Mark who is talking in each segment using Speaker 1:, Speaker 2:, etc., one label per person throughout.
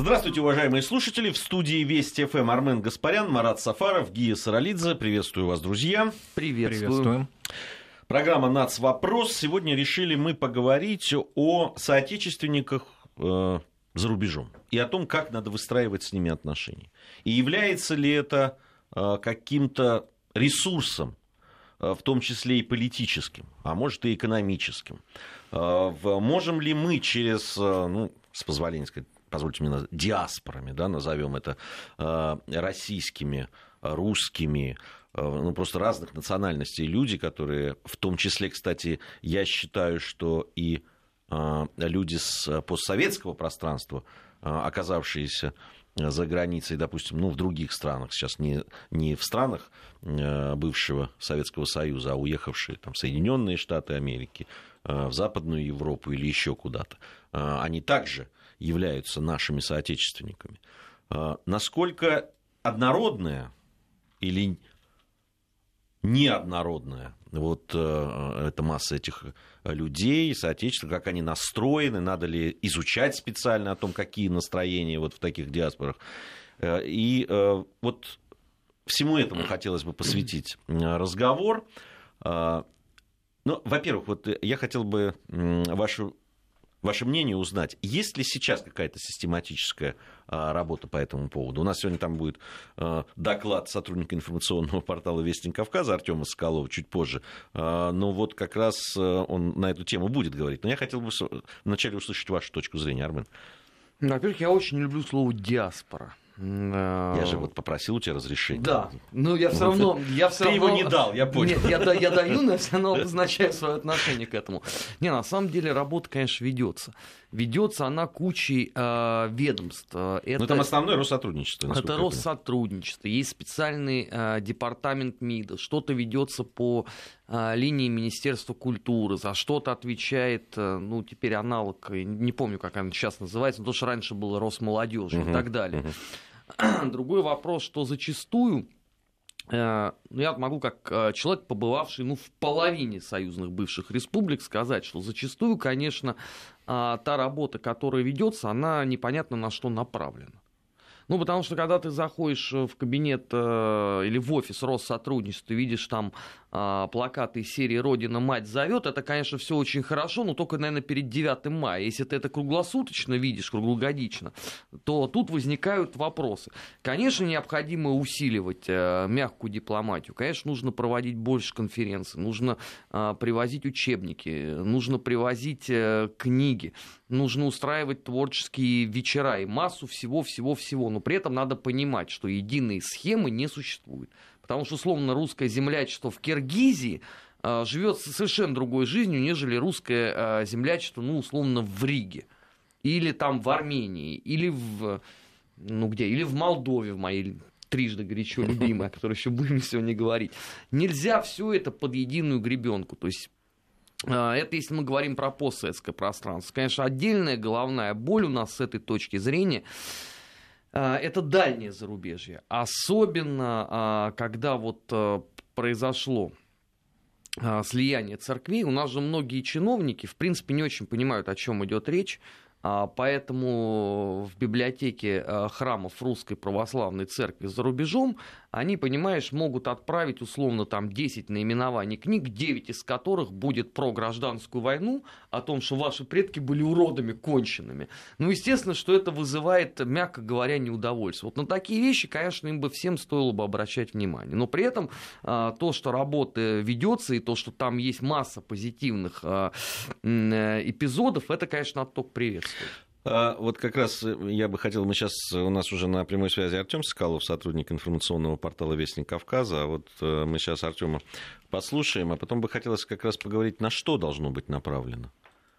Speaker 1: Здравствуйте, уважаемые слушатели. В студии Вести ФМ Армен Гаспарян, Марат Сафаров, Гия Саралидзе. Приветствую вас, друзья.
Speaker 2: Приветствую.
Speaker 3: Приветствуем.
Speaker 1: Программа «Нац. Вопрос». Сегодня решили мы поговорить о соотечественниках э, за рубежом и о том, как надо выстраивать с ними отношения. И является ли это э, каким-то ресурсом, э, в том числе и политическим, а может и экономическим. Э, в- можем ли мы через, э, ну, с позволения сказать, позвольте мне назвать, диаспорами, да, назовем это, э, российскими, русскими, э, ну, просто разных национальностей люди, которые, в том числе, кстати, я считаю, что и э, люди с постсоветского пространства, оказавшиеся за границей, допустим, ну, в других странах, сейчас не, не в странах бывшего Советского Союза, а уехавшие там, Соединенные Штаты Америки, в Западную Европу или еще куда-то, они также являются нашими соотечественниками. Э, Насколько однородная или неоднородная вот э, эта масса этих людей, соотечественников, как они настроены, надо ли изучать специально о том, какие настроения вот в таких диаспорах. Э, И э, вот всему этому хотелось бы посвятить разговор. Э, Ну, во-первых, вот я хотел бы вашу ваше мнение узнать, есть ли сейчас какая-то систематическая а, работа по этому поводу? У нас сегодня там будет а, доклад сотрудника информационного портала Вестник Кавказа Артема Соколова чуть позже. А, но вот как раз он на эту тему будет говорить. Но я хотел бы вначале услышать вашу точку зрения, Армен.
Speaker 2: Во-первых, я очень люблю слово диаспора.
Speaker 1: Я же вот попросил у тебя разрешения.
Speaker 2: Да, но я все равно... Я все
Speaker 1: Ты его не дал, я понял.
Speaker 2: Нет, я, да- я даю, но я все равно обозначаю свое отношение к этому. Не, на самом деле работа, конечно, ведется. Ведется она кучей э, ведомств. Э, Это...
Speaker 1: Ну, там основное Россотрудничество.
Speaker 2: Это. Россотрудничество, есть специальный э, департамент МИДа, что-то ведется по линии Министерства культуры, за что-то отвечает, э, ну, теперь аналог, э, не помню, как она сейчас называется, но то, что раньше было Росмолодежь
Speaker 1: Мгм,
Speaker 2: и так далее. Другой вопрос, что зачастую э, ну, я могу как человек, побывавший ну, в половине союзных бывших республик, сказать, что зачастую, конечно, а, та работа, которая ведется, она непонятно на что направлена. Ну, потому что когда ты заходишь в кабинет э, или в офис Россотрудничества, ты видишь там а, плакаты из серии «Родина, мать зовет», это, конечно, все очень хорошо, но только, наверное, перед 9 мая. Если ты это круглосуточно видишь, круглогодично, то тут возникают вопросы. Конечно, необходимо усиливать э, мягкую дипломатию. Конечно, нужно проводить больше конференций, нужно а, привозить учебники, нужно привозить э, книги, нужно устраивать творческие вечера и массу всего-всего-всего. Но при этом надо понимать, что единой схемы не существует. Потому что, условно, русское землячество в Киргизии а, живет совершенно другой жизнью, нежели русское а, землячество, ну, условно, в Риге. Или там в Армении, или в, ну, где, или в Молдове, в моей трижды горячо любимой, о которой еще будем сегодня говорить. Нельзя все это под единую гребенку. То есть а, это если мы говорим про постсоветское пространство. Конечно, отдельная головная боль у нас с этой точки зрения это дальнее зарубежье. Особенно, а, когда вот а, произошло а, слияние церквей, у нас же многие чиновники, в принципе, не очень понимают, о чем идет речь. А, Поэтому в библиотеке а, храмов Русской Православной Церкви за рубежом они, понимаешь, могут отправить условно там 10 наименований книг, 9 из которых будет про гражданскую войну, о том, что ваши предки были уродами конченными. Ну, естественно, что это вызывает, мягко говоря, неудовольствие. Вот на такие вещи, конечно, им бы всем стоило бы обращать внимание. Но при этом а, то, что работа ведется, и то, что там есть масса позитивных а, э, эпизодов, это, конечно, отток приветствует.
Speaker 1: А, Вот как раз э, я бы хотел, мы сейчас, э, у нас уже на прямой связи Артем Соколов, сотрудник информационного портала Вестник Кавказа. А Вот э, мы сейчас Артема послушаем, а потом бы хотелось как раз поговорить, на что должно быть направлено.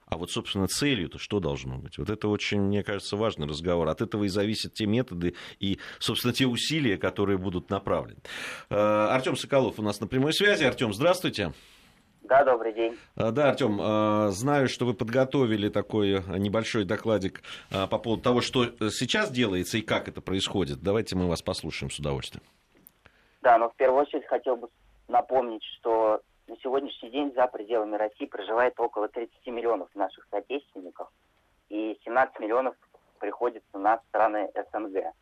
Speaker 1: А вот, собственно, целью-то что должно быть? Вот это очень, мне кажется, важный разговор. От этого и зависят те методы и, собственно, те усилия, которые будут направлены. Артем Соколов у нас на прямой связи. Артем, здравствуйте.
Speaker 3: Да, добрый день.
Speaker 1: А, Да, Артем, а, знаю, что вы подготовили такой а, небольшой докладик по поводу того, что сейчас делается и как это происходит. Давайте мы вас послушаем с удовольствием.
Speaker 3: Да, но в первую очередь хотел бы напомнить, что на сегодняшний день за пределами России проживает около 30 миллионов наших соотечественников и 17 миллионов приходится на страны СНГ.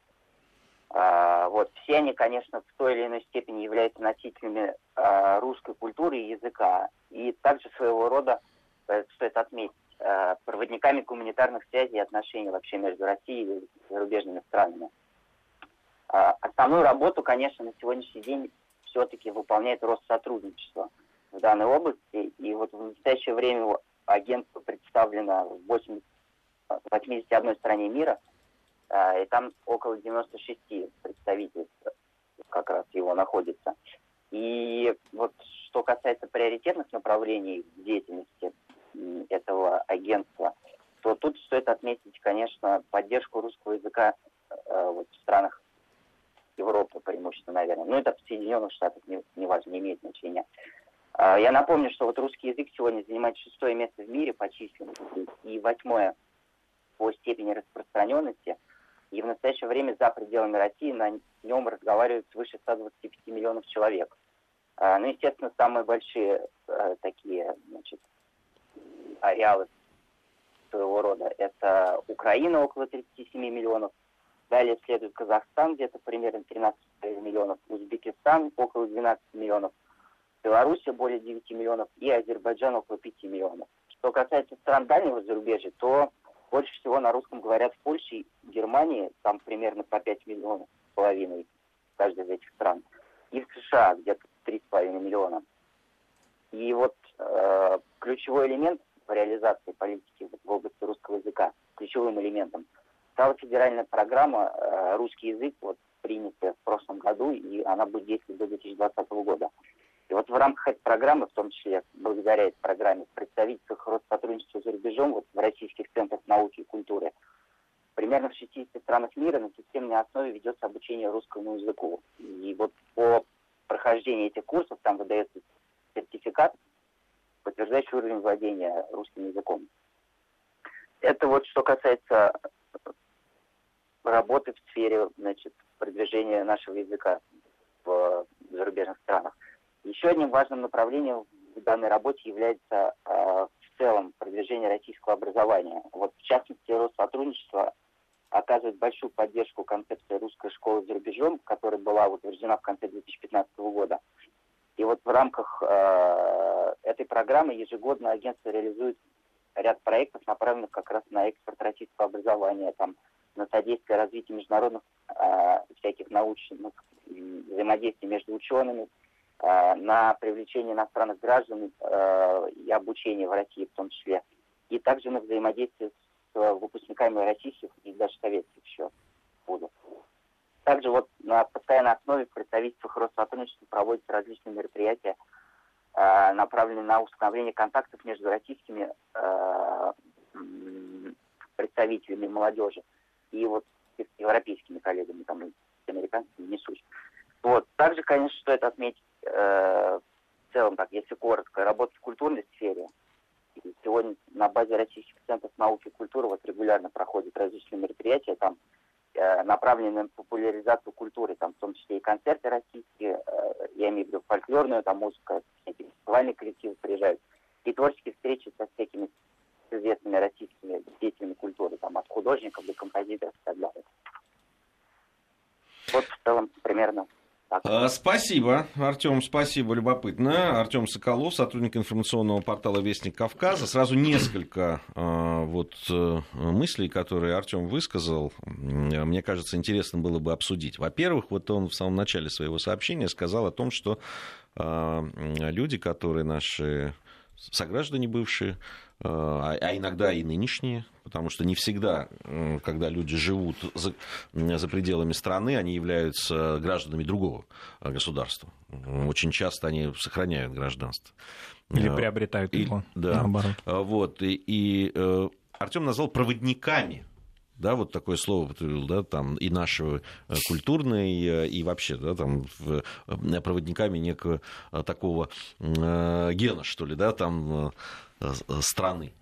Speaker 3: А, вот. Все они, конечно, в той или иной степени являются носителями а, русской культуры и языка. И также своего рода, э, стоит отметить, а, проводниками гуманитарных связей и отношений вообще между Россией и зарубежными странами. Основную работу, конечно, на сегодняшний день все-таки выполняет рост сотрудничества в данной области. И вот в настоящее время агентство представлено в 80, 81 стране мира – и там около 96 представительств как раз его находится. И вот что касается приоритетных направлений деятельности этого агентства, то тут стоит отметить, конечно, поддержку русского языка э, вот, в странах Европы преимущественно, наверное. Ну, это в Соединенных Штатах, не, не важно, не имеет значения. Э, я напомню, что вот русский язык сегодня занимает шестое место в мире по численности и восьмое по степени распространенности – и в настоящее время за пределами России на нем разговаривают свыше 125 миллионов человек. А, ну, естественно, самые большие а, такие значит, ареалы своего рода это Украина около 37 миллионов, далее следует Казахстан где-то примерно 13 миллионов, Узбекистан около 12 миллионов, Белоруссия более 9 миллионов и Азербайджан около 5 миллионов. Что касается стран дальнего зарубежья, то больше всего на русском говорят в Польше и Германии, там примерно по 5 миллионов с половиной в каждой из этих стран. И в США где-то 3,5 миллиона. И вот э, ключевой элемент в реализации политики в области русского языка, ключевым элементом, стала федеральная программа э, «Русский язык», вот, принятая в прошлом году, и она будет действовать до 2020 года. И вот в рамках этой программы, в том числе благодаря этой программе, в представительствах Россотрудничества за рубежом, вот в российских центрах науки и культуры, примерно в 60 странах мира на системной основе ведется обучение русскому языку. И вот по прохождении этих курсов там выдается сертификат, подтверждающий уровень владения русским языком. Это вот что касается работы в сфере значит, продвижения нашего языка в зарубежных странах. Еще одним важным направлением в данной работе является э, в целом продвижение российского образования. Вот в частности, Россотрудничество оказывает большую поддержку концепции русской школы за рубежом, которая была утверждена в конце 2015 года. И вот в рамках э, этой программы ежегодно агентство реализует ряд проектов, направленных как раз на экспорт российского образования, там, на содействие развитию международных э, всяких научных взаимодействий между учеными, на привлечение иностранных граждан э, и обучение в России в том числе, и также на взаимодействие с э, выпускниками российских и даже советских еще вузов. Также вот на постоянной основе в представительствах Россотрудничества проводятся различные мероприятия, направленные на установление контактов между российскими представителями молодежи и вот европейскими коллегами, там, американцами, не суть. Вот. Также, конечно, стоит отметить э, в целом, так, если коротко, работа в культурной сфере. Сегодня на базе российских центров науки и культуры вот регулярно проходят различные мероприятия, там э, направленные на популяризацию культуры, там в том числе и концерты российские, э, я имею в виду фольклорную, там музыка, всякие фестивальные коллективы приезжают, и творческие встречи со всякими известными российскими деятелями культуры, там от художников до композиторов и так далее. Вот в целом примерно
Speaker 1: а, спасибо, Артем, спасибо, любопытно. Артем Соколов, сотрудник информационного портала Вестник Кавказа. Сразу несколько а, вот э, мыслей, которые Артем высказал, мне кажется, интересно было бы обсудить. Во-первых, вот он в самом начале своего сообщения сказал о том, что а, люди, которые наши сограждане бывшие, а, а иногда и нынешние, потому что не всегда, когда люди живут за, за пределами страны, они являются гражданами другого государства. Очень часто они сохраняют гражданство.
Speaker 4: Или а, приобретают его,
Speaker 1: и, да. наоборот. Вот, и, и э, Артем назвал проводниками да, вот такое слово употребил, да, там и нашего э, культурной, э, и вообще, да, там проводниками некого такого гена, что ли, да, там страны.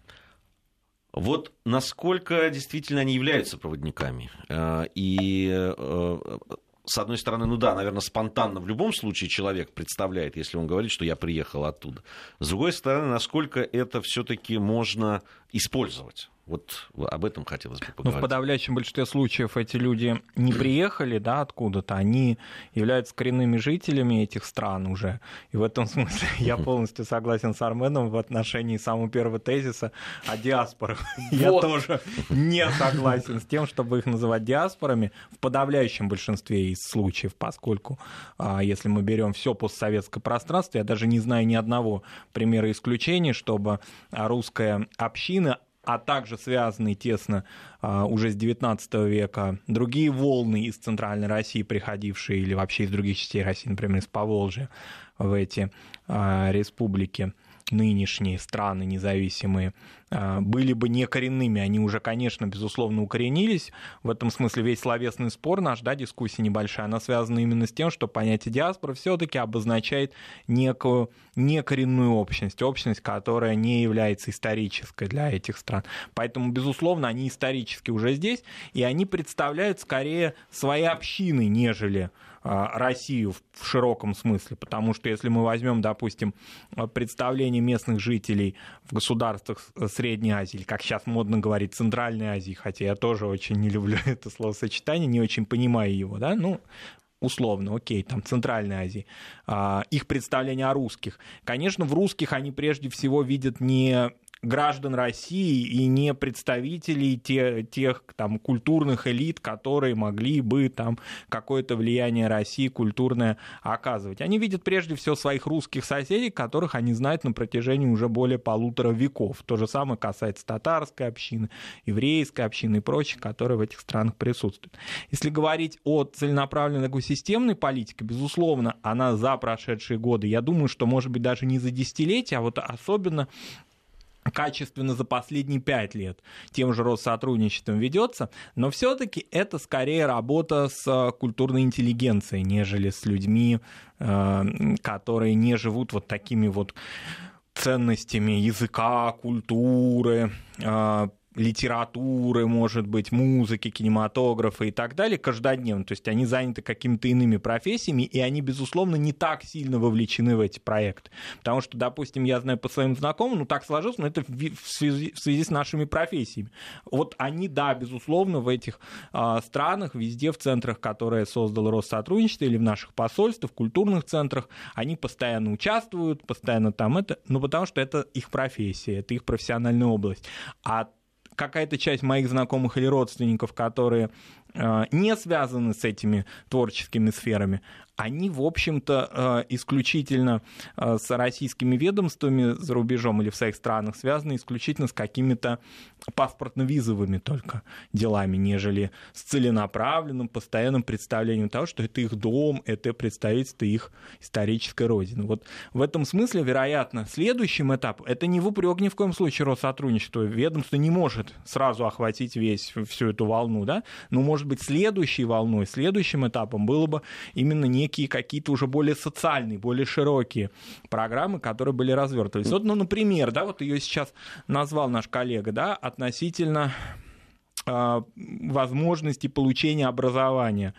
Speaker 1: Вот насколько действительно они являются проводниками. Э, и э, с одной стороны, ну да, наверное, спонтанно в любом случае человек представляет, если он говорит, что я приехал оттуда. С другой стороны, насколько это все-таки можно использовать Вот об этом хотелось бы поговорить.
Speaker 4: Но в подавляющем большинстве случаев эти люди не приехали да, откуда-то, они являются коренными жителями этих стран уже. И в этом смысле я полностью согласен с Арменом в отношении самого первого тезиса о диаспорах. Я тоже не согласен с тем, чтобы их называть диаспорами в подавляющем большинстве из случаев, поскольку а, если мы берем все постсоветское пространство, я даже не знаю ни одного примера исключения, чтобы русская община а также связанные тесно а, уже с XIX века другие волны из Центральной России, приходившие, или вообще из других частей России, например, из Поволжья, в эти а, республики нынешние страны независимые были бы не коренными, они уже, конечно, безусловно, укоренились. В этом смысле весь словесный спор наш, да, дискуссия небольшая, она связана именно с тем, что понятие диаспоры все-таки обозначает некую некоренную общность, общность, которая не является исторической для этих стран. Поэтому, безусловно, они исторически уже здесь, и они представляют скорее свои общины, нежели а, Россию в широком смысле, потому что если мы возьмем, допустим, представление местных жителей в государствах Средней Азии, или, как сейчас модно говорить, Центральной Азии, хотя я тоже очень не люблю это словосочетание, не очень понимаю его, да, ну, условно, окей, там, Центральной Азии, а, их представление о русских. Конечно, в русских они прежде всего видят не граждан России и не представителей те, тех там, культурных элит, которые могли бы там какое-то влияние России культурное оказывать. Они видят прежде всего своих русских соседей, которых они знают на протяжении уже более полутора веков. То же самое касается татарской общины, еврейской общины и прочих, которые в этих странах присутствуют. Если говорить о целенаправленной такой системной политике, безусловно, она за прошедшие годы, я думаю, что, может быть, даже не за десятилетия, а вот особенно качественно за последние пять лет тем же Россотрудничеством ведется, но все-таки это скорее работа с культурной интеллигенцией, нежели с людьми, э, которые не живут вот такими вот ценностями языка, культуры, э, литературы, может быть, музыки, кинематографа и так далее каждодневно. То есть они заняты какими-то иными профессиями, и они, безусловно, не так сильно вовлечены в эти проекты. Потому что, допустим, я знаю по своим знакомым, ну так сложилось, но это в связи, в связи с нашими профессиями. Вот они, да, безусловно, в этих а, странах, везде в центрах, которые создал Россотрудничество, или в наших посольствах, культурных центрах, они постоянно участвуют, постоянно там это, ну потому что это их профессия, это их профессиональная область. А какая-то часть моих знакомых или родственников, которые э, не связаны с этими творческими сферами, они, в общем-то, э, исключительно э, с российскими ведомствами за рубежом или в своих странах связаны исключительно с какими-то паспортно-визовыми только делами, нежели с целенаправленным, постоянным представлением того, что это их дом, это представительство их исторической родины. Вот в этом смысле, вероятно, следующим этапом, это не в упрек ни в коем случае Россотрудничество, ведомство не может сразу охватить весь, всю эту волну, да, но, может быть, следующей волной, следующим этапом было бы именно не некие какие-то уже более социальные, более широкие программы, которые были развертывались. Вот, ну, например, да, вот ее сейчас назвал наш коллега, да, относительно возможности получения образования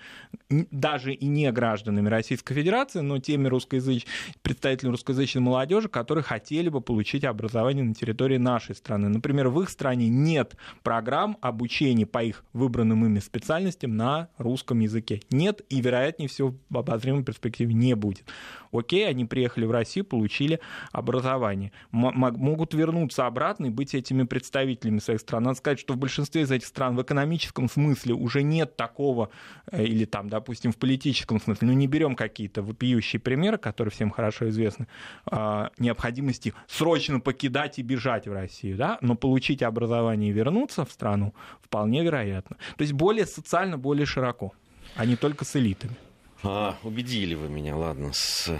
Speaker 4: даже и не гражданами Российской Федерации, но теми русскоязыч... представителями русскоязычной молодежи, которые хотели бы получить образование на территории нашей страны. Например, в их стране нет программ обучения по их выбранным ими специальностям на русском языке. Нет и, вероятнее всего, в обозримой перспективе не будет. Окей, они приехали в Россию, получили образование. М- могут вернуться обратно и быть этими представителями своих стран. Надо сказать, что в большинстве из этих стран в экономическом смысле уже нет такого, э, или там, допустим, в политическом смысле, ну не берем какие-то вопиющие примеры, которые всем хорошо известны, а, необходимости срочно покидать и бежать в Россию, да, но получить образование и вернуться в страну вполне вероятно. То есть более социально, более широко, а не только с элитами.
Speaker 1: А, убедили вы меня, ладно, с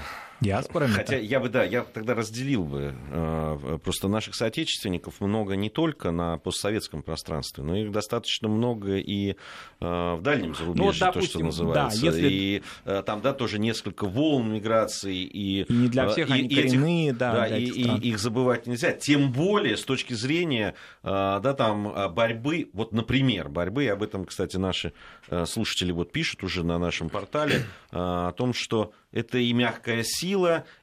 Speaker 4: Диаспорами?
Speaker 1: Хотя я бы, да, я тогда разделил бы. Э, просто наших соотечественников много не только на постсоветском пространстве, но их достаточно много и э, в дальнем зарубежье, ну, вот, допустим, то, что называется. Да, если... И э, там, да, тоже несколько волн миграции. И,
Speaker 4: и не для всех и, они коренные,
Speaker 1: этих, да, да и, и их забывать нельзя. Тем более с точки зрения, да, там, борьбы, вот, например, борьбы, и об этом, кстати, наши слушатели вот пишут уже на нашем портале, о том, что это и мягкая сила,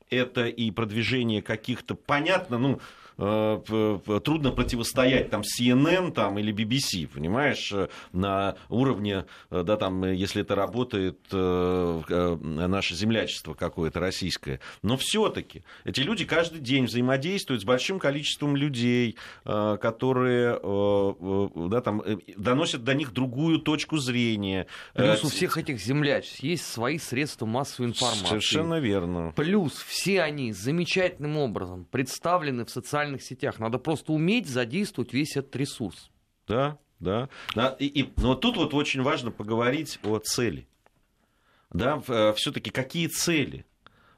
Speaker 1: это и продвижение каких-то, понятно, ну, трудно противостоять там CNN там, или BBC, понимаешь, на уровне, да, там, если это работает наше землячество какое-то российское. Но все-таки эти люди каждый день взаимодействуют с большим количеством людей, которые да, там, доносят до них другую точку зрения.
Speaker 2: Плюс у всех этих землячеств есть свои средства массовой информации.
Speaker 1: Совершенно верно.
Speaker 2: Плюс все они замечательным образом представлены в социальных сетях. Надо просто уметь задействовать весь этот ресурс.
Speaker 1: Да, да. да и, и, но тут вот очень важно поговорить о цели. Да, э, все-таки какие цели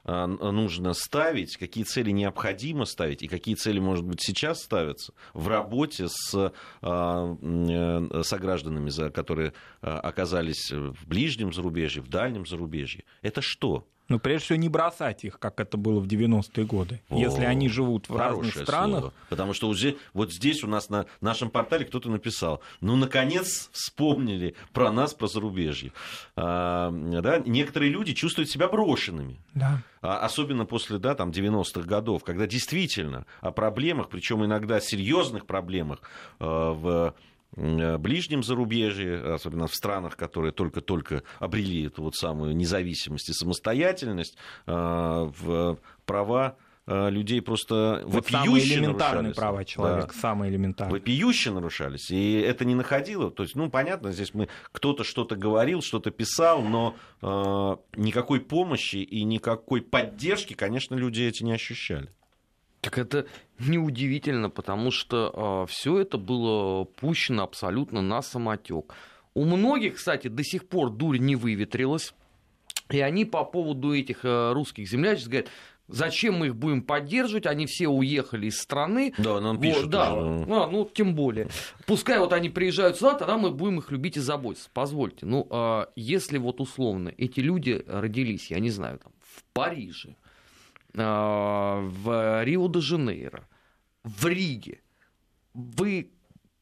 Speaker 1: а, нужно ставить, какие цели необходимо ставить и какие цели, может быть, сейчас ставятся в работе с а, э, согражданами, которые а, оказались в ближнем зарубежье, в дальнем зарубежье. Это что?
Speaker 4: Ну, прежде всего, не бросать их, как это было в 90-е годы, О, если они живут в разных странах. Слово.
Speaker 1: Потому что уже, вот здесь у нас на нашем портале кто-то написал, ну, наконец вспомнили про нас, про зарубежье. А, да, некоторые люди чувствуют себя брошенными.
Speaker 4: Да.
Speaker 1: А, особенно после да, там, 90-х годов, когда действительно о проблемах, причем иногда серьезных проблемах а, в ближнем зарубежье, особенно в странах, которые только-только обрели эту вот самую независимость и самостоятельность, э, в права э, людей просто
Speaker 4: вот вопиюще элементарные права человека, да. самые элементарные.
Speaker 1: Вопиюще нарушались, и это не находило, то есть, ну, понятно, здесь мы, кто-то что-то говорил, что-то писал, но э, никакой помощи и никакой поддержки, конечно, люди эти не ощущали.
Speaker 2: Так это неудивительно, потому что э, а, все это было пущено абсолютно на самотек. У многих, кстати, до сих пор дурь не выветрилась. И они по поводу этих э, русских землячеств говорят, Зачем мы их будем поддерживать? Они все уехали из страны.
Speaker 1: Да, нам пишут.
Speaker 2: Вот, да, а, ну тем более. Пускай вот они приезжают сюда, тогда мы будем их любить и заботиться. Позвольте. Ну, а если вот условно эти люди родились, я не знаю, там, в Париже, в Рио-де-Жанейро, в Риге, вы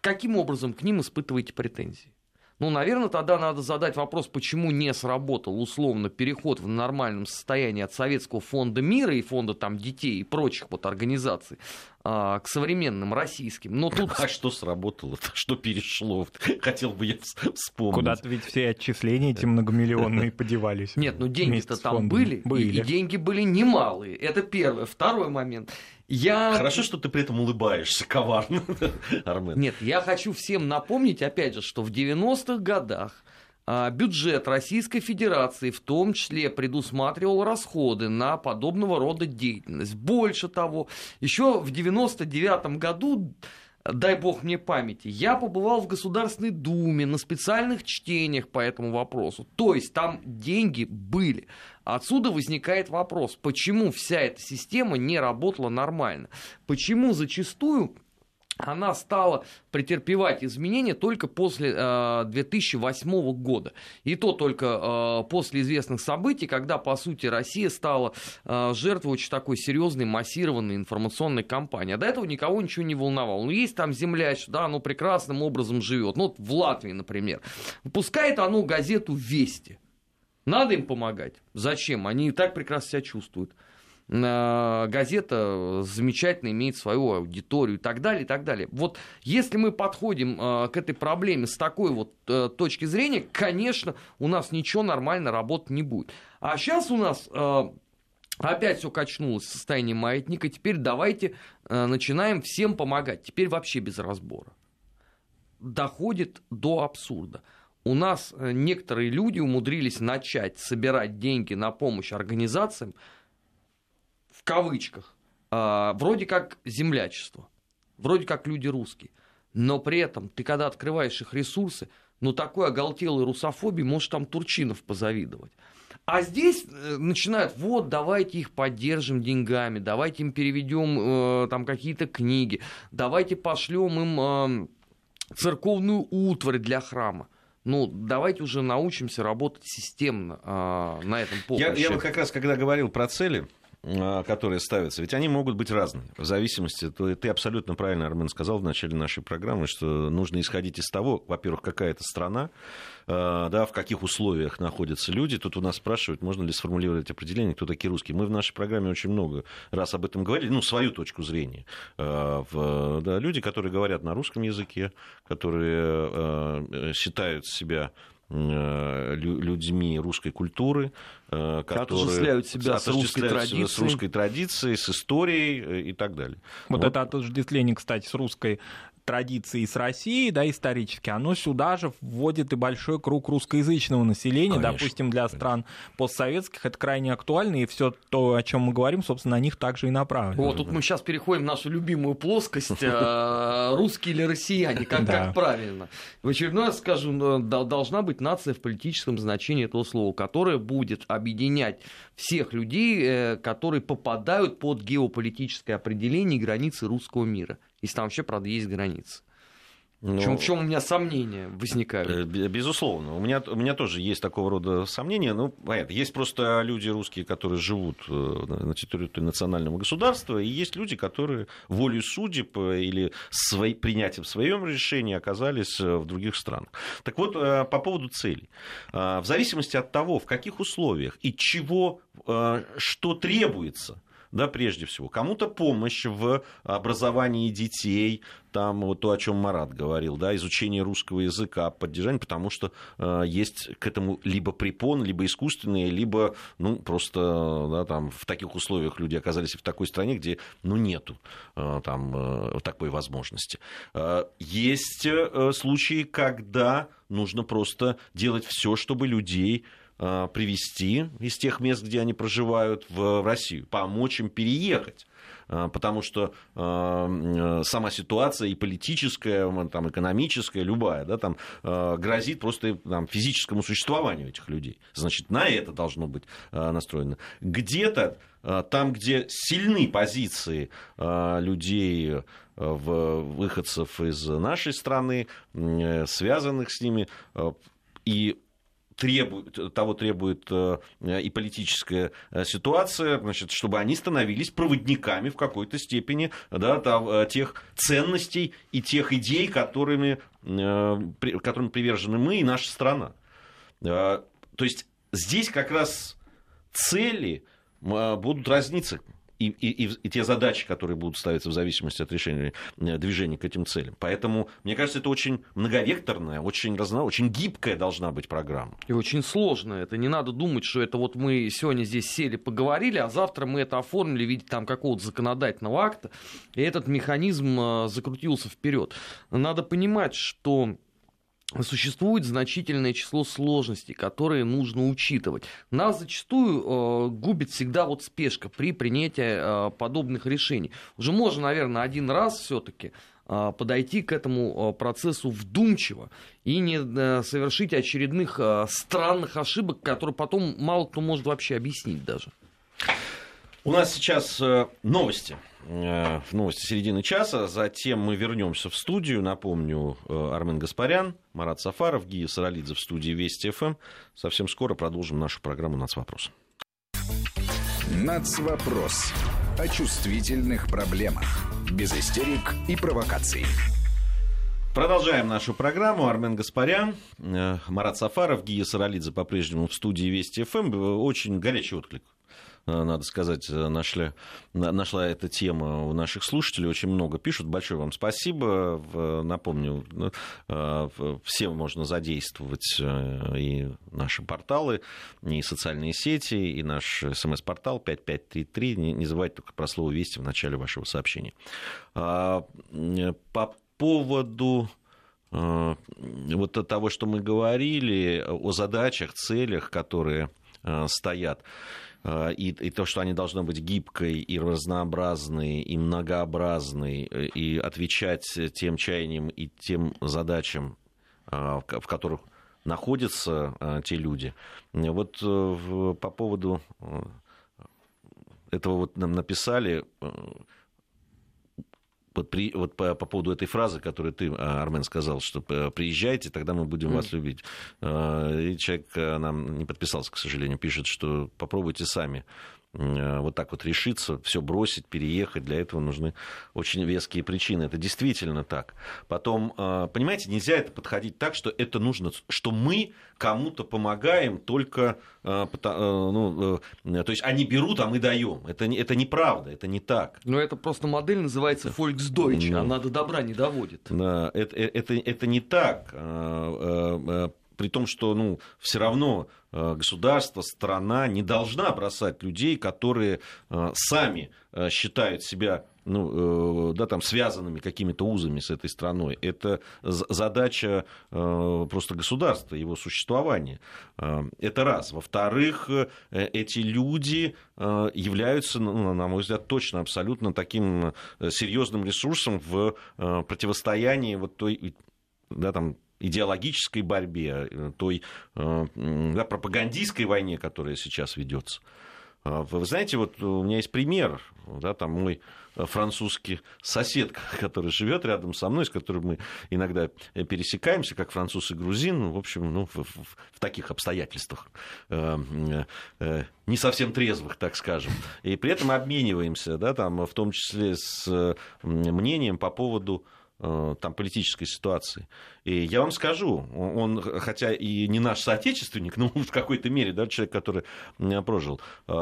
Speaker 2: каким образом к ним испытываете претензии? Ну, наверное, тогда надо задать вопрос, почему не сработал условно переход в нормальном состоянии от Советского фонда мира и фонда там детей и прочих вот организаций а, к современным российским. Но тут...
Speaker 1: А что сработало? Что перешло? Хотел бы я вспомнить.
Speaker 4: Куда-то ведь все отчисления эти многомиллионные подевались.
Speaker 2: Нет, ну деньги-то там были, были. И, и деньги были немалые. Это первое. Второй момент.
Speaker 1: Я... Хорошо, что ты при этом улыбаешься коварно,
Speaker 2: Армен. Нет, я хочу всем напомнить, опять же, что в 90-х годах а, бюджет Российской Федерации в том числе предусматривал расходы на подобного рода деятельность. Больше того, еще в 99 году дай бог мне памяти, я побывал в Государственной Думе на специальных чтениях по этому вопросу. То есть там деньги были. Отсюда возникает вопрос, почему вся эта система не работала нормально? Почему зачастую она стала претерпевать изменения только после э, 2008 года. И то только э, после известных событий, когда, по сути, Россия стала э, жертвой очень такой серьезной массированной информационной кампании. А до этого никого ничего не волновало. Ну, есть там земляч, да, оно прекрасным образом живет. Ну, вот в Латвии, например. Выпускает оно газету «Вести». Надо им помогать. Зачем? Они и так прекрасно себя чувствуют газета замечательно имеет свою аудиторию и так далее, и так далее. Вот если мы подходим э, к этой проблеме с такой вот э, точки зрения, конечно, у нас ничего нормально работать не будет. А сейчас у нас э, опять все качнулось в состоянии маятника, теперь давайте начинаем всем помогать, теперь вообще без разбора. Доходит до абсурда у нас некоторые люди умудрились начать собирать деньги на помощь организациям, в кавычках, а, вроде как землячество, вроде как люди русские, но при этом ты когда открываешь их ресурсы, ну такой оголтелой русофобии можешь там Турчинов позавидовать. А здесь э, начинают, вот, давайте их поддержим деньгами, давайте им переведем э, там какие-то книги, давайте пошлем им э, церковную утварь для храма. Ну, давайте уже научимся работать системно э, на этом
Speaker 1: поприще. Я, я вот как раз, когда говорил про цели, которые ставятся, ведь они могут быть разные, в зависимости, то ты абсолютно правильно, Армен, сказал в начале нашей программы, что нужно исходить из того, во-первых, какая это страна, а, да, в каких условиях находятся люди. Тут у нас спрашивают, можно ли сформулировать определение, кто такие русские. Мы в нашей программе очень много раз об этом говорили, ну, свою точку зрения. А, да, люди, которые говорят на русском языке, которые считают себя людьми русской культуры,
Speaker 2: э, которые отождествляют себя с русской традицией.
Speaker 1: с русской традицией, с историей э, и так далее.
Speaker 4: Вот, вот это отождествление, кстати, с русской традиции с Россией, да, исторически, оно сюда же вводит и большой круг русскоязычного населения. Конечно, Допустим, для конечно. стран постсоветских это крайне актуально, и все то, о чем мы говорим, собственно, на них также и направлено.
Speaker 2: Вот тут мы сейчас переходим в нашу любимую плоскость э, русские или россияне, как, как правильно. В очередной раз скажу, должна быть нация в политическом значении этого слова, которая будет объединять всех людей, э, которые попадают под геополитическое определение границы русского мира если там вообще, правда, есть границы. Но... В, чем, в чем у меня сомнения возникают? Э,
Speaker 1: безусловно. У меня, у меня тоже есть такого рода сомнения. Ну, понятно, есть просто люди русские, которые живут э, на территории национального государства, и есть люди, которые волей судеб э, или свои, принятием своем решении оказались в других странах. Так вот, по поводу целей. В зависимости от того, в каких условиях и чего, что требуется – да, прежде всего. Кому-то помощь в образовании детей, там вот то, о чем Марат говорил, да, изучение русского языка, поддержание, потому что э, есть к этому либо препон, либо искусственные, либо, ну, просто, да, там, в таких условиях люди оказались в такой стране, где, ну, нету э, там э, такой возможности. Э, есть э, случаи, когда нужно просто делать все, чтобы людей привести из тех мест, где они проживают, в Россию, помочь им переехать э, потому что э, сама ситуация и политическая, там, экономическая, любая, да, там, э, грозит просто там, физическому существованию этих людей. Значит, на это должно быть э, настроено. Где-то э, там, где сильны позиции э, людей, э, в, выходцев из нашей страны, э, связанных с ними, э, и требует, того требует э, и политическая э, ситуация, значит, чтобы они становились проводниками в какой-то степени да, э, тех ценностей и тех идей, которыми, которым привержены мы и наша страна. То есть здесь как раз цели будут разниться и, и, и те задачи, которые будут ставиться в зависимости от решения э, движения к этим целям. Поэтому, мне кажется, это очень многовекторная, очень разно, очень гибкая должна быть программа.
Speaker 2: И очень сложная. Это не надо думать, что это вот мы сегодня здесь сели, поговорили, а завтра мы это оформили в виде там какого-то законодательного акта, и этот механизм э, закрутился вперед. Надо понимать, что существует значительное число сложностей, которые нужно учитывать. Нас зачастую э, губит всегда вот спешка при принятии э, подобных решений. Уже можно, наверное, один раз все-таки э, подойти к этому э, процессу вдумчиво и не э, совершить очередных странных ошибок, которые потом мало кто может вообще объяснить даже.
Speaker 1: У нас сейчас новости. Э, новости середины часа. Затем мы вернемся в студию. Напомню, э, Армен Гаспарян, Марат Сафаров, Гия Саралидзе в студии Вести ФМ. Совсем скоро продолжим нашу программу «Нацвопрос».
Speaker 5: «Нацвопрос» о чувствительных проблемах. Без истерик и провокаций.
Speaker 1: Продолжаем нашу программу. Армен Гаспарян, Марат Сафаров, Гия Саралидзе по-прежнему в студии Вести ФМ. Очень горячий отклик Э, надо сказать, э, нашли, нашла эта тема у наших слушателей. Очень много пишут. Большое вам спасибо. Напомню, э, все можно задействовать и наши порталы, и социальные сети, и наш смс-портал 5533. Не, не забывайте только про слово «Вести» в начале вашего сообщения. А, по поводу вот того, что мы говорили, о задачах, целях, которые стоят. Э, и, и то, что они должны быть гибкой и разнообразной, и многообразной, э, и отвечать тем чаяниям и тем задачам, э, в которых находятся те люди. Вот по поводу этого вот нам написали вот, при, вот по, по поводу этой фразы, которую ты, а, Армен, сказал, что приезжайте, тогда мы будем mm. вас любить. А, и человек а, нам не подписался, к сожалению, пишет, что попробуйте сами Э, вот так вот решиться, все бросить, переехать. Для этого нужны очень веские причины. Это действительно так. Потом, э, понимаете, нельзя это подходить так, что это нужно, что мы кому-то помогаем только, э, ну, то есть они берут, а мы даем. Это, это неправда, это не так.
Speaker 2: Но это просто модель называется Volksdeutsch, она до добра не доводит.
Speaker 1: Да, это, это, это не так при том, что ну, все равно э, государство, страна не должна бросать людей, которые э, сами э, считают себя ну, да, там, связанными какими-то узами с этой страной. Это задача просто государства, его существования. Это раз. Во-вторых, эти люди являются, ну, на мой взгляд, точно абсолютно таким серьезным ресурсом в противостоянии вот той да, там, идеологической борьбе, э, той э, да, пропагандистской войне, которая сейчас ведется. А, вы знаете, вот у меня есть пример, да, там мой французский сосед, который живет рядом со мной, с которым мы иногда пересекаемся, как француз и грузин, ну, в общем, ну, в, в, в таких обстоятельствах, э, э, не совсем трезвых, так скажем, и при этом обмениваемся, да, там, в том числе с мнением по поводу Э, там, политической ситуации. И я вам скажу, он, хотя и не наш соотечественник, но в какой-то мере, да, человек, который прожил, э,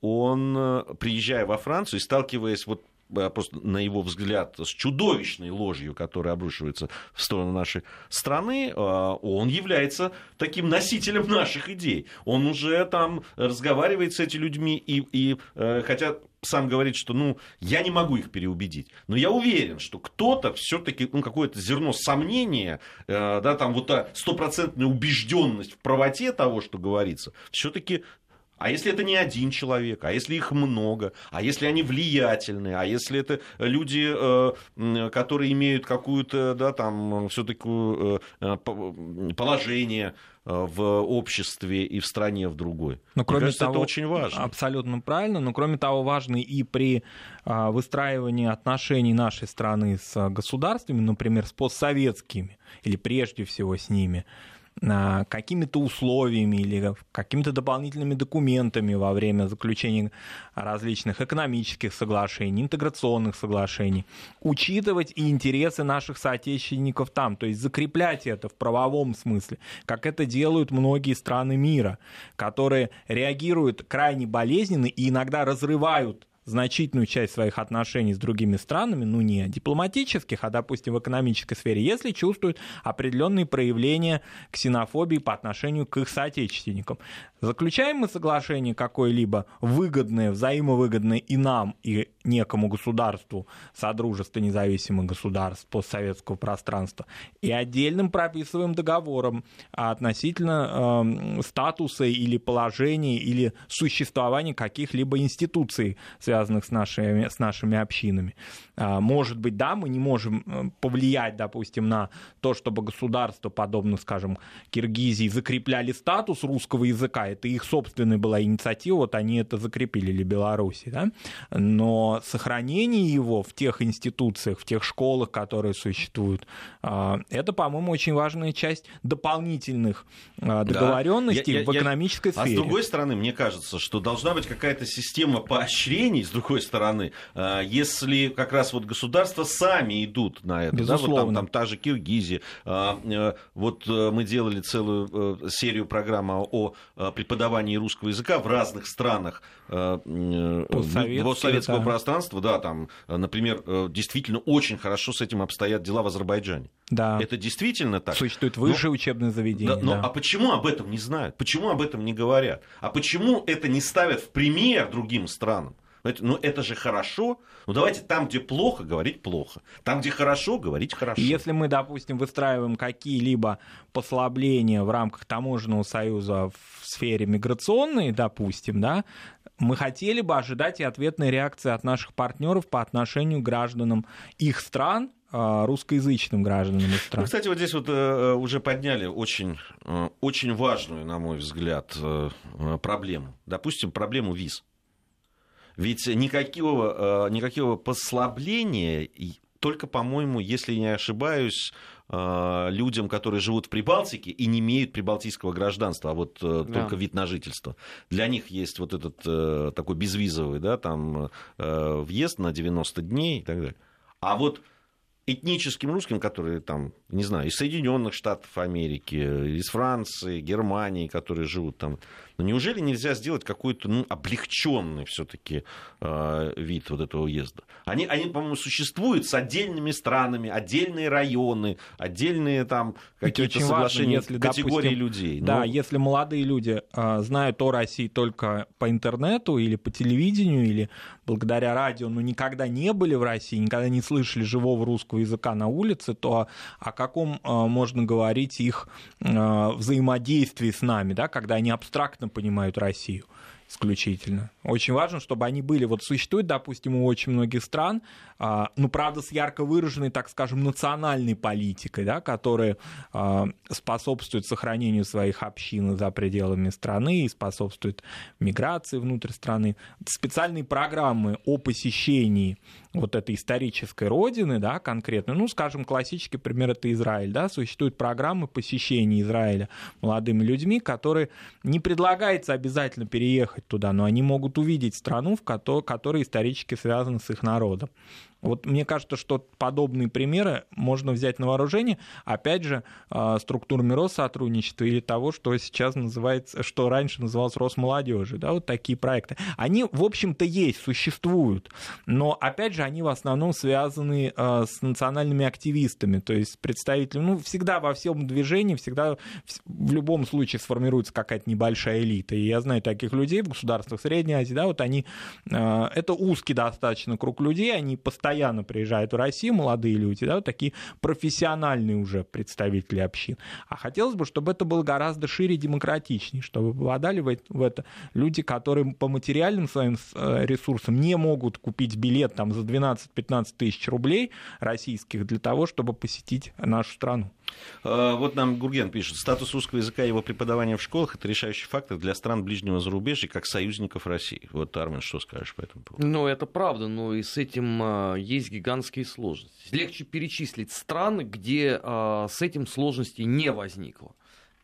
Speaker 1: он, приезжая во Францию и сталкиваясь вот э, просто на его взгляд, с чудовищной ложью, которая обрушивается в сторону нашей страны, он является таким носителем наших идей. Он уже там разговаривает с этими людьми, и, и хотя сам говорит, что ну, я не могу их переубедить. Но я уверен, что кто-то все-таки, ну, какое-то зерно сомнения, э, да, там вот та стопроцентная убежденность в правоте того, что говорится, все-таки а если это не один человек, а если их много, а если они влиятельные, а если это люди, э, которые имеют какую-то, да, там, все-таки э, положение в обществе и в стране в другой.
Speaker 4: Но кроме кажется,
Speaker 1: того, это очень важно.
Speaker 4: Абсолютно правильно. Но кроме того, важно и при выстраивании отношений нашей страны с государствами, например, с постсоветскими, или прежде всего с ними, какими-то условиями или какими-то дополнительными документами во время заключения различных экономических соглашений, интеграционных соглашений, учитывать и интересы наших соотечественников там, то есть закреплять это в правовом смысле, как это делают многие страны мира, которые реагируют крайне болезненно и иногда разрывают значительную часть своих отношений с другими странами, ну не дипломатических, а, допустим, в экономической сфере, если чувствуют определенные проявления ксенофобии по отношению к их соотечественникам. Заключаем мы соглашение какое-либо выгодное, взаимовыгодное и нам, и некому государству, Содружество независимых государств постсоветского пространства, и отдельным прописываем договором относительно э, статуса или положения или существования каких-либо институций, связанных с нашими, с нашими общинами. А, может быть, да, мы не можем э, повлиять, допустим, на то, чтобы государство, подобно, скажем, Киргизии, закрепляли статус русского языка. Это их собственная была инициатива, вот они это закрепили, или Беларуси, да? Но сохранение его в тех институциях, в тех школах, которые существуют, а, это, по-моему, очень важная часть дополнительных а, договоренностей да. я, в экономической я, сфере.
Speaker 1: А с другой стороны, мне кажется, что должна быть какая-то система поощрений, с другой стороны, если как раз раз вот государства сами идут на это.
Speaker 4: Безусловно.
Speaker 1: Да, вот там, там та же Киргизия. А, э, вот э, мы делали целую э, серию программ о преподавании русского языка в разных странах постсоветского да. пространства. Да, там, например, действительно очень хорошо с этим обстоят дела в Азербайджане.
Speaker 4: Да.
Speaker 1: Это действительно так.
Speaker 4: Существует высшее но, учебное заведение.
Speaker 1: Да, но, да. А почему об этом не знают? Почему об этом не говорят? А почему это не ставят в пример другим странам? Ну, это же хорошо. Ну, давайте там, где плохо, говорить плохо. Там, где хорошо, говорить хорошо.
Speaker 4: Если мы, допустим, выстраиваем какие-либо послабления в рамках таможенного союза в сфере миграционной, допустим, да, мы хотели бы ожидать и ответной реакции от наших партнеров по отношению к гражданам их стран, а, русскоязычным гражданам их стран.
Speaker 1: Ну, кстати, вот здесь вот э, уже подняли очень, э, очень важную, на мой взгляд, э, проблему. Допустим, проблему виз. Ведь никакого, э, никакого послабления только, по-моему, если не ошибаюсь, э, людям, которые живут в Прибалтике и не имеют прибалтийского гражданства, а вот э,
Speaker 2: Да.
Speaker 1: только вид на жительство. Для них есть вот этот такой безвизовый, да, там въезд на 90 дней и так далее. А вот этническим русским, которые там, не знаю, из Соединенных Штатов Америки, из Франции, Германии, которые живут там, ну неужели нельзя сделать какой-то ну, облегченный все-таки вид вот этого уезда? Они, они, по-моему, существуют с отдельными странами, отдельные районы, отдельные там какие-то
Speaker 4: очень важно,
Speaker 1: соглашения,
Speaker 4: если,
Speaker 1: категории
Speaker 4: допустим,
Speaker 1: людей.
Speaker 4: Да,
Speaker 1: Ну,
Speaker 4: если молодые люди а, знают о России только по интернету или по телевидению, или благодаря радио, но никогда не были в России, никогда не слышали живого русского языка на улице, то о каком а, можно говорить их а, взаимодействии с нами, да, когда они абстрактно понимают Россию исключительно. Очень важно, чтобы они были. Вот существует, допустим, у очень многих стран, а, ну, правда, с ярко выраженной, так скажем, национальной политикой, да, которая а, способствует сохранению своих общин за пределами страны и способствует миграции внутрь страны. Специальные программы о посещении вот этой исторической родины, да, конкретно, ну, скажем, классический пример это Израиль, да, существуют программы посещения Израиля молодыми людьми, которые не предлагается обязательно переехать туда, но они могут увидеть страну, в которой, исторически связана с их народом. Вот мне кажется, что подобные примеры можно взять на вооружение, опять же, а, структурами Россотрудничества или того, что сейчас называется, что раньше называлось Росмолодежи, да, вот такие проекты. Они, в общем-то, есть, существуют, но, опять же, они в основном связаны а, с национальными активистами, то есть представителями, ну, всегда во всем движении, всегда в любом случае сформируется какая-то небольшая элита, и я знаю таких людей в государствах Средней Азии, да, вот они, а, это узкий достаточно круг людей, они постоянно приезжают в Россию, молодые люди, да, вот такие профессиональные уже представители общин. А хотелось бы, чтобы это было гораздо шире и демократичнее, чтобы попадали в это, в это люди, которые по материальным своим э, ресурсам не могут купить билет там за 12-15 тысяч рублей российских для того, чтобы посетить нашу страну.
Speaker 1: Э, Вот нам Гурген пишет, статус русского языка и его преподавания в школах – это решающий фактор для стран ближнего зарубежья, как союзников России. Вот, Армен, что скажешь по этому поводу?
Speaker 2: Ну, это правда, но и с этим а, есть гигантские сложности. Легче перечислить страны, где а, с этим сложностей не возникло.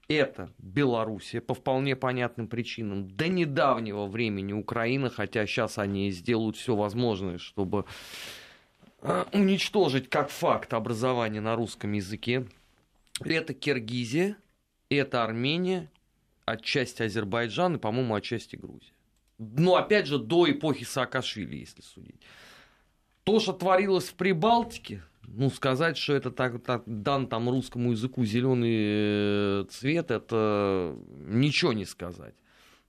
Speaker 2: Это Белоруссия по вполне понятным причинам. До недавнего времени Украина, хотя сейчас они сделают все возможное, чтобы а, уничтожить как факт образование на русском языке. Это Киргизия, это Армения, отчасти Азербайджан и, по-моему, отчасти Грузия. Но, опять же, до эпохи Саакашвили, если судить. То, что творилось в Прибалтике, ну, сказать, что это так, так дан там русскому языку зеленый цвет, это ничего не сказать.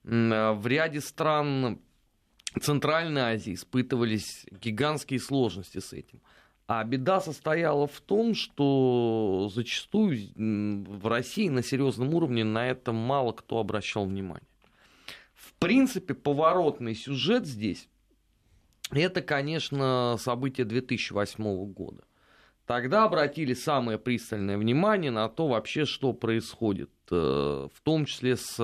Speaker 2: В ряде стран Центральной Азии испытывались гигантские сложности с этим. А беда состояла в том, что зачастую в России на серьезном уровне на это мало кто обращал внимание. В принципе, поворотный сюжет здесь это, конечно, событие 2008 года. Тогда обратили самое пристальное внимание на то вообще, что происходит, в том числе с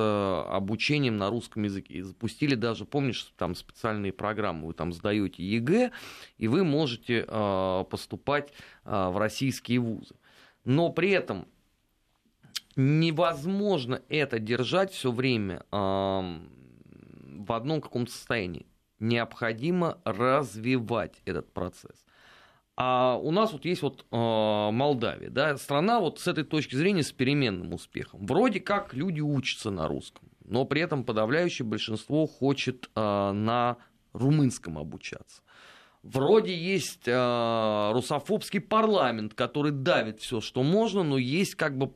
Speaker 2: обучением на русском языке. И запустили даже, помнишь, там специальные программы, вы там сдаете ЕГЭ, и вы можете поступать в российские вузы. Но при этом невозможно это держать все время в одном каком-то состоянии. Необходимо развивать этот процесс. А у нас вот есть вот э, Молдавия, да, страна вот с этой точки зрения с переменным успехом. Вроде как люди учатся на русском, но при этом подавляющее большинство хочет э, на румынском обучаться. Вроде есть э, русофобский парламент, который давит все, что можно, но есть как бы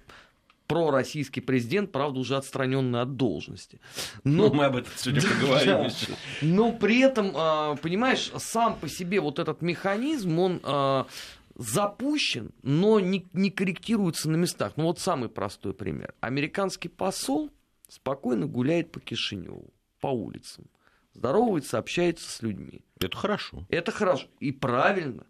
Speaker 2: пророссийский президент, правда, уже отстраненный от должности.
Speaker 1: Но... Ну, мы об этом сегодня поговорим еще.
Speaker 2: Но при этом, понимаешь, сам по себе вот этот механизм, он запущен, но не, не корректируется на местах. Ну вот самый простой пример. Американский посол спокойно гуляет по Кишиневу, по улицам, здоровается, общается с людьми.
Speaker 1: Это хорошо.
Speaker 2: Это хорошо и правильно,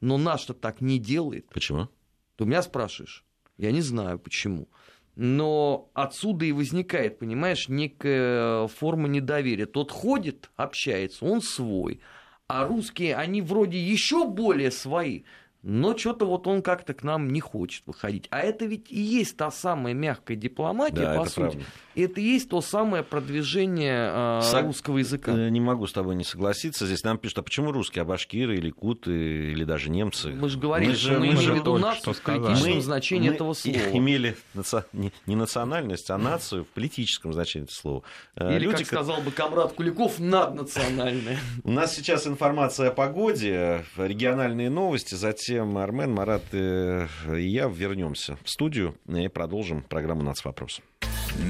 Speaker 2: но наш-то так не делает.
Speaker 1: Почему?
Speaker 2: Ты у меня спрашиваешь. Я не знаю почему. Но отсюда и возникает, понимаешь, некая форма недоверия. Тот ходит, общается, он свой. А русские, они вроде еще более свои, но что-то вот он как-то к нам не хочет выходить. А это ведь и есть та самая мягкая дипломатия,
Speaker 1: Да,
Speaker 2: по
Speaker 1: это
Speaker 2: сути.
Speaker 1: правда.
Speaker 2: Это и есть то самое продвижение э,
Speaker 1: Сог-
Speaker 2: русского языка.
Speaker 1: Э, Не могу с тобой не согласиться. Здесь нам пишут, а почему русские, а башкиры или куты, или даже немцы?
Speaker 2: Мы же говорили,
Speaker 1: Мы
Speaker 2: что
Speaker 1: же-
Speaker 2: мы
Speaker 1: же
Speaker 2: в виду нацию в
Speaker 4: сказали.
Speaker 2: политическом
Speaker 1: Мы-
Speaker 2: значении
Speaker 1: мы
Speaker 2: этого слова.
Speaker 1: имели наци- не, не национальность, а нацию в политическом значении этого слова. Э,
Speaker 2: Или,
Speaker 1: люди,
Speaker 2: как сказал бы Камрад Куликов, наднациональное.
Speaker 1: У нас сейчас информация о погоде, региональные новости, затем Армен, Марат э, и я вернемся в студию и продолжим программу «Нацвопрос».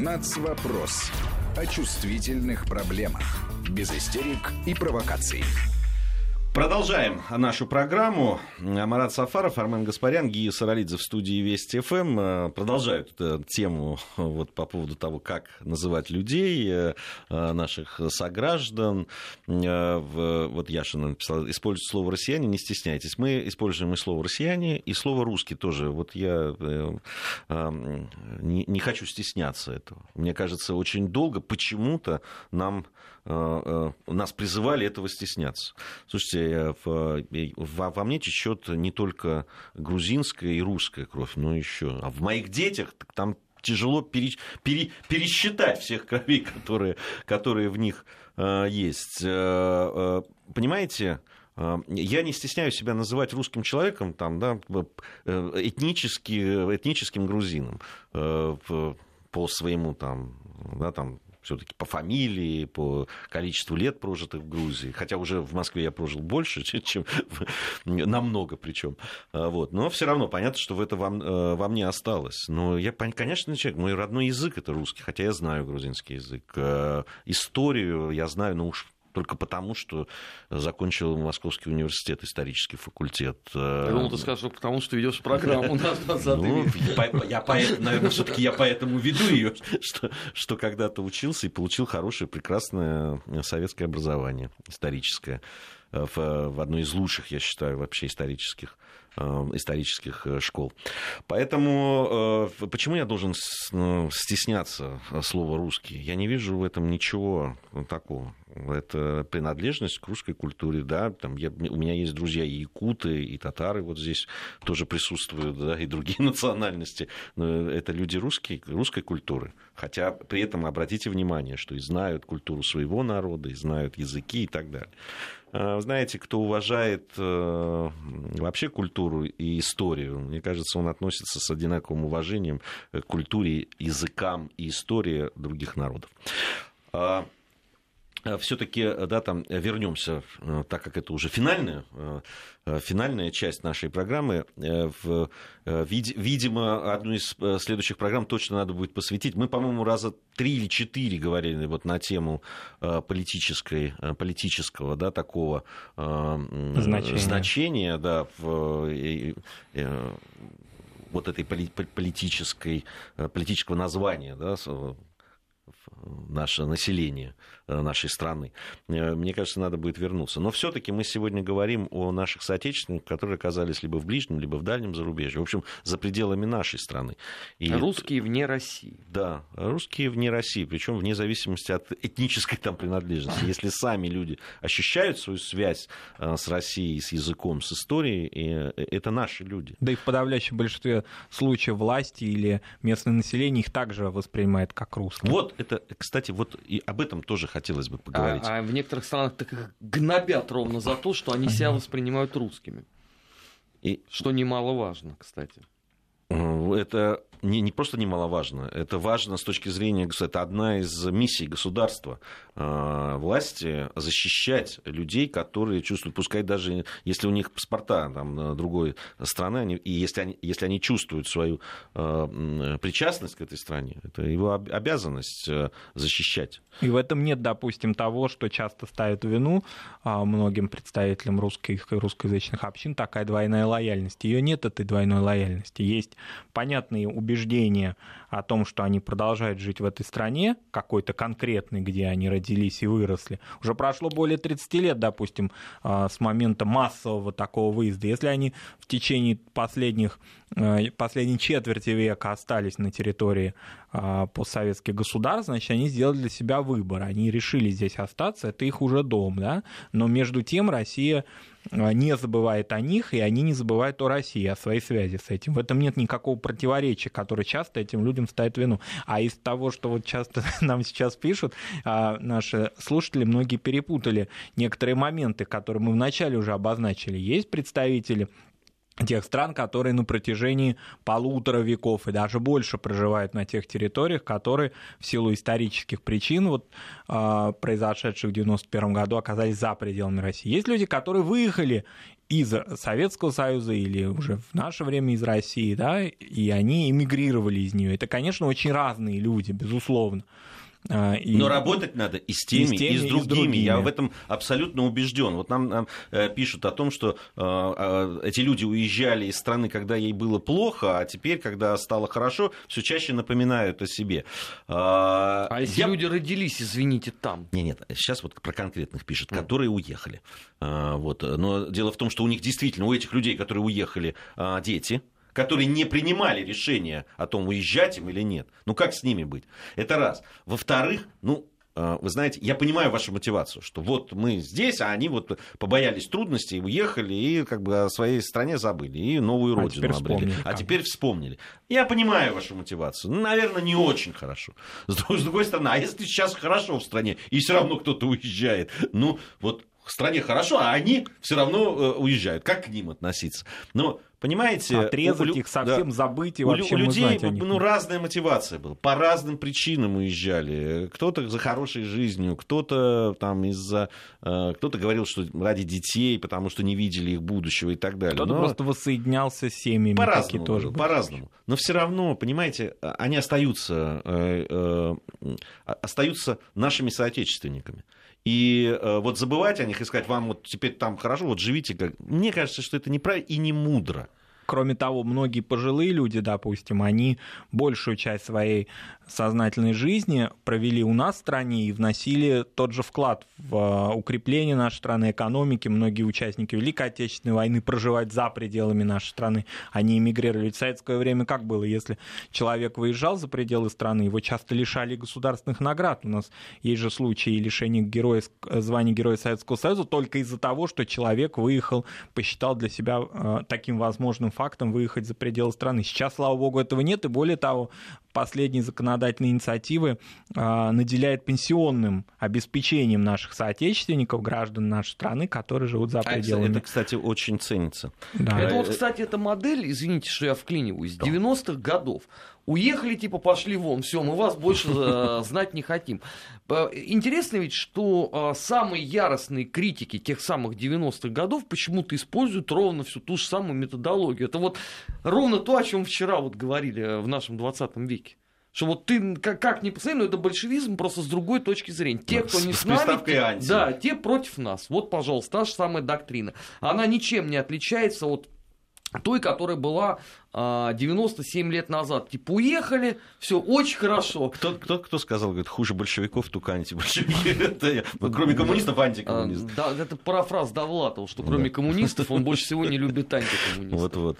Speaker 5: Нацвопрос. О чувствительных проблемах. Без истерик и провокаций.
Speaker 1: Продолжаем нашу программу. Марат Сафаров, Армен Гаспарян, Гия Саралидзе в студии Вести ФМ э, продолжают эту тему э, вот, по поводу того, как называть людей, э, э, наших сограждан. Э, Вот Яшина написал, используйте слово «россияне», не стесняйтесь. Мы используем и слово «россияне», и слово «русский» тоже. Вот я э, э, не, хочу стесняться этого. Мне кажется, очень долго почему-то нам э, э, нас призывали этого стесняться. Слушайте, э, э, во, мне течет не только грузинская и русская кровь, но еще. А в моих детях там тяжело пере- пере- пересчитать всех кровей, которые, которые в них э, есть. Э, э, понимаете? э, Я не стесняюсь себя называть русским человеком, там, да, э, этнически, этническим грузином э, по своему там, да, там, все-таки по фамилии, по количеству лет прожитых в Грузии. Хотя уже в Москве я прожил больше, чем, намного причем. Вот. Но все равно понятно, что в это во, м- э, во мне осталось. Но я, конечно, человек, мой родной язык это русский, хотя я знаю грузинский язык. Э, Историю я знаю, но уж только потому, что закончил Московский университет, исторический факультет. Э,
Speaker 2: Я думал, ты скажешь, что потому что ведешь программу «Наш 20
Speaker 1: ну,
Speaker 2: век».
Speaker 1: по- я наверное, все-таки я поэтому веду ее, что, что когда-то учился и получил хорошее, прекрасное советское образование историческое э, в, в одной из лучших, я считаю, вообще исторических э, исторических э, школ. Поэтому э, почему я должен стесняться слова русский? Я не вижу в этом ничего такого. Это принадлежность к русской культуре, да. Там я, у меня есть друзья и якуты, и татары вот здесь тоже присутствуют, да, и другие национальности. Но это люди русские, русской культуры. Хотя при этом обратите внимание, что и знают культуру своего народа, и знают языки и так далее. А, Знаете, кто уважает э, вообще культуру и историю, мне кажется, он относится с одинаковым уважением к культуре, языкам и истории других народов. А, все-таки, да, там вернемся, э, так как это уже финальная, э, э, финальная часть нашей программы. Э, в, э, вид- видимо, одну из э, следующих программ точно надо будет посвятить. Мы, по-моему, раза три или четыре говорили вот на тему э, политической, э, политического, да, такого э,
Speaker 4: Значения.
Speaker 1: значения, да, в, э, э, вот этой поли- по- политической, э, политического названия, да, наше население э, нашей страны. Э, Мне кажется, надо будет вернуться. Но все-таки мы сегодня говорим о наших соотечественниках, которые оказались либо в ближнем, либо в дальнем зарубежье. В общем, за пределами нашей страны. И
Speaker 2: Русские вне России.
Speaker 1: да, русские вне России, причем вне зависимости от этнической там принадлежности. Если сами люди ощущают свою связь э, с Россией, с языком, с историей, и, э, это наши люди.
Speaker 4: Да и в подавляющем большинстве случаев власти или местное население их также воспринимает как русских.
Speaker 1: Вот это, кстати, вот и об этом тоже хотелось бы поговорить.
Speaker 2: А, а в некоторых странах так их гнобят ровно за то, что они себя воспринимают русскими.
Speaker 1: И
Speaker 2: Что немаловажно, кстати.
Speaker 1: э, это не, не просто немаловажно, это важно с точки зрения государства. Это одна из миссий государства, э, власти, защищать людей, которые чувствуют, пускай даже если у них паспорта там, э, другой страны, они, и если они, если они чувствуют свою э, причастность к этой стране, это его об- обязанность защищать.
Speaker 4: И в этом нет, допустим, того, что часто ставят вину а, многим представителям русских и русскоязычных общин, такая двойная лояльность. Ее нет, этой двойной лояльности. Есть понятные убеждения убеждение о том, что они продолжают жить в этой стране, какой-то конкретной, где они родились и выросли. Уже прошло более 30 лет, допустим, а, с момента массового такого выезда. Если они в течение последних, э, последней четверти века остались на территории а, постсоветских государств, значит, они сделали для себя выбор. Они решили здесь остаться, это их уже дом, да? Но между тем Россия не забывает о них, и они не забывают о России, о своей связи с этим. В этом нет никакого противоречия, которое часто этим людям ставит вину. А из того, что вот часто нам сейчас пишут, а, наши слушатели, многие перепутали некоторые моменты, которые мы вначале уже обозначили. Есть представители тех стран, которые на протяжении полутора веков и даже больше проживают на тех территориях, которые в силу исторических причин, вот, э, произошедших в 1991 году, оказались за пределами России. Есть люди, которые выехали из Советского Союза или уже в наше время из России, да, и они эмигрировали из нее. Это, конечно, очень разные люди, безусловно.
Speaker 1: А, и... Но работать надо и с теми, и с, теми, и с, другими. и с другими. Я в этом абсолютно убежден. Вот нам, нам э, пишут о том, что э, э, эти люди уезжали из страны, когда ей было плохо, а теперь, когда стало хорошо, все чаще напоминают о себе.
Speaker 2: А, а если Я... люди родились, извините, там?
Speaker 1: Нет, нет, сейчас вот про конкретных пишут, mm. которые уехали. А, вот. Но дело в том, что у них действительно, у этих людей, которые уехали, дети, которые не принимали решение о том, уезжать им или нет. Ну как с ними быть? Это раз. Во-вторых, ну, э, вы знаете, я понимаю вашу мотивацию, что вот мы здесь, а они вот побоялись трудностей, уехали и как бы о своей стране забыли, и новую а родину обрели. А теперь вспомнили. Я понимаю вашу мотивацию. Ну, наверное, не очень хорошо. С другой стороны, а если сейчас хорошо в стране, и все равно кто-то уезжает, ну, вот в стране хорошо, а они все равно э, уезжают. Как к ним относиться? Но Понимаете?
Speaker 4: Отрезать у, их, совсем да. забыть и
Speaker 1: у,
Speaker 4: вообще
Speaker 1: У людей ну, разная мотивация была. По разным причинам уезжали. Кто-то за хорошей жизнью, кто-то там из-за... Э, кто-то говорил, что ради детей, потому что не видели их будущего и так далее.
Speaker 4: Кто-то Но... просто воссоединялся с семьями.
Speaker 1: По-разному. Тоже по-разному. Но все равно, понимаете, они остаются, э, э, остаются нашими соотечественниками. И э, вот забывать о них и сказать, вам вот теперь там хорошо, вот живите как... Мне кажется, что это неправильно и не мудро.
Speaker 4: Кроме того, многие пожилые люди, допустим, они большую часть своей сознательной жизни провели у нас в стране и вносили тот же вклад в э, укрепление нашей страны, экономики. Многие участники Великой Отечественной войны проживают за пределами нашей страны. Они эмигрировали. в советское время как было? Если человек выезжал за пределы страны, его часто лишали государственных наград. У нас есть же случаи лишения героя, звания Героя Советского Союза только из-за того, что человек выехал, посчитал для себя э, таким возможным фактом выехать за пределы страны. Сейчас, слава богу, этого нет. И более того, последние законодательные инициативы а, наделяет пенсионным обеспечением наших соотечественников, граждан нашей страны, которые живут за а пределами.
Speaker 1: Это, кстати, очень ценится.
Speaker 2: Да. Это вот, кстати, эта модель, извините, что я вклиниваюсь, да. 90-х годов. Уехали, типа, пошли вон, все, мы вас больше э, знать не хотим. Интересно ведь, что а, самые яростные критики тех самых 90-х годов почему-то используют ровно всю ту же самую методологию. Это вот ровно то, о чем вчера вот говорили э, в нашем 20 веке. Что вот ты как, как ни посмотри, но это большевизм просто с другой точки зрения. Те, кто не с, с нами, те, анти. да, те против нас. Вот, пожалуйста, та же самая доктрина. Она ничем не отличается от той, которая была 97 а, лет назад. Типа, уехали, все очень хорошо.
Speaker 1: Кто, кто, кто сказал, говорит, хуже большевиков, только антибольшевики. Кроме коммунистов, антикоммунистов.
Speaker 2: Да, это парафраз Довлатова, что кроме коммунистов он больше всего не любит антикоммунистов.
Speaker 1: Вот-вот.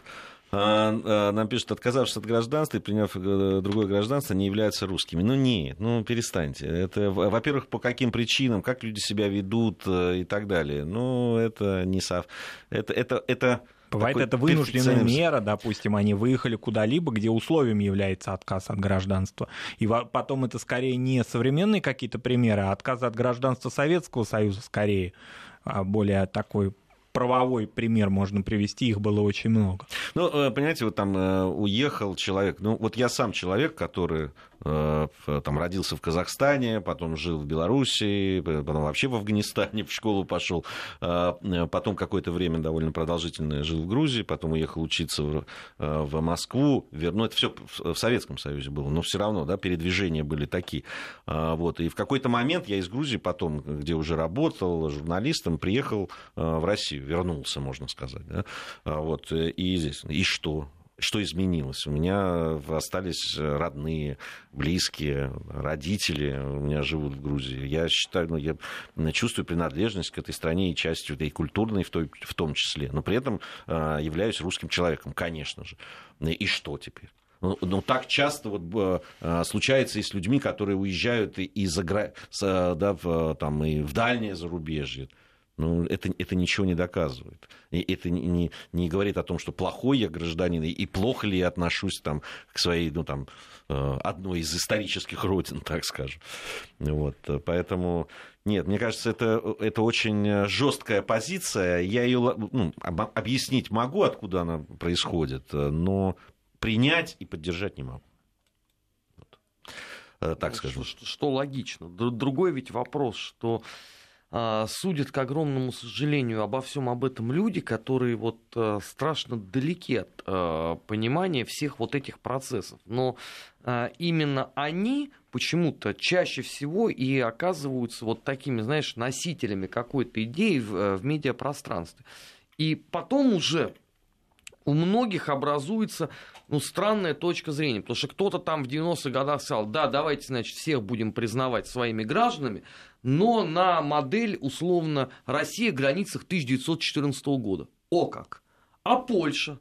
Speaker 1: А, а, нам пишут, отказавшись от гражданства и приняв э, другое гражданство, не являются русскими. Ну нет, ну перестаньте. Это, во-первых, по каким причинам, как люди себя ведут э, и так далее. Ну, это не сов... Это, это, это
Speaker 4: Бывает это вынужденная мера, допустим, они выехали куда-либо, где условием является отказ от гражданства. И потом это скорее не современные какие-то примеры, а отказ от гражданства Советского Союза скорее, а более такой правовой пример можно привести, их было очень много.
Speaker 1: Ну, э, понимаете, вот там э, уехал человек, ну, вот я сам человек, который там родился в Казахстане, потом жил в Белоруссии, потом вообще в Афганистане в школу пошел, э, потом какое-то время довольно продолжительное жил в Грузии, потом уехал учиться в, э, в Москву, ну это все в Советском Союзе было, но все равно, да, передвижения были такие, вот, и в какой-то момент я из Грузии потом, где уже работал журналистом, приехал в Россию, вернулся, можно сказать, да, вот, и здесь, и что? Что изменилось? У меня остались родные, близкие, родители у меня живут в Грузии. Я считаю, ну, я чувствую принадлежность к этой стране и частью, и культурной в, той, в том числе. Но при этом э, являюсь русским человеком, конечно же. И что теперь? Ну, ну, так часто вот, э, случается и с людьми, которые уезжают из-за да, в, там, и в дальнее зарубежье. Ну, это, это ничего не доказывает. И это не, не, не говорит о том, что плохой я гражданин, и плохо ли я отношусь там, к своей, ну, там, э, одной из исторических родин, так скажем. Вот, поэтому, нет, мне кажется, это, это очень жесткая позиция. Я ее ну, объяснить могу, откуда она происходит, но принять и поддержать не могу. Э, так ну, скажем.
Speaker 2: Что, что логично. Другой ведь вопрос, что судят, к огромному сожалению, обо всем об этом люди, которые вот а, страшно далеки от а, понимания всех вот этих процессов. Но именно они почему-то чаще всего и оказываются вот такими, знаешь, носителями какой-то идеи в, в медиапространстве. И потом уже у многих образуется ну, странная точка зрения, потому что кто-то там в 90-х годах сказал, да, давайте, значит, всех будем признавать своими гражданами, но на модель, условно, Россия в границах 1914 года. О как! А Польша?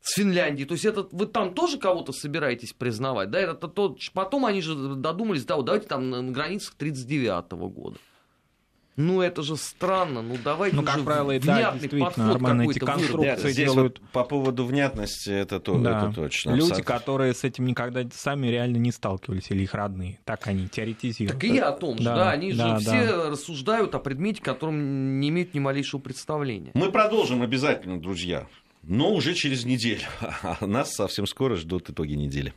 Speaker 2: С Финляндией. То есть это вы там тоже кого-то собираетесь признавать? Да, это то, потом они же додумались, да, вот давайте там на границах 1939 года. Ну, это же странно. Ну, давайте
Speaker 4: ну, как
Speaker 2: уже
Speaker 4: правило, да, действительно, нормально эти конструкции да, делают.
Speaker 1: Вот по поводу внятности, это, то, да. это точно.
Speaker 4: Люди, абсолютно. которые с этим никогда сами реально не сталкивались, или их родные. Так они теоретизируют.
Speaker 2: Так и я о том же, да, да они да, же да. все рассуждают о предмете, которым не имеют ни малейшего представления.
Speaker 1: Мы продолжим обязательно, друзья, но уже через неделю. А нас совсем скоро ждут итоги недели.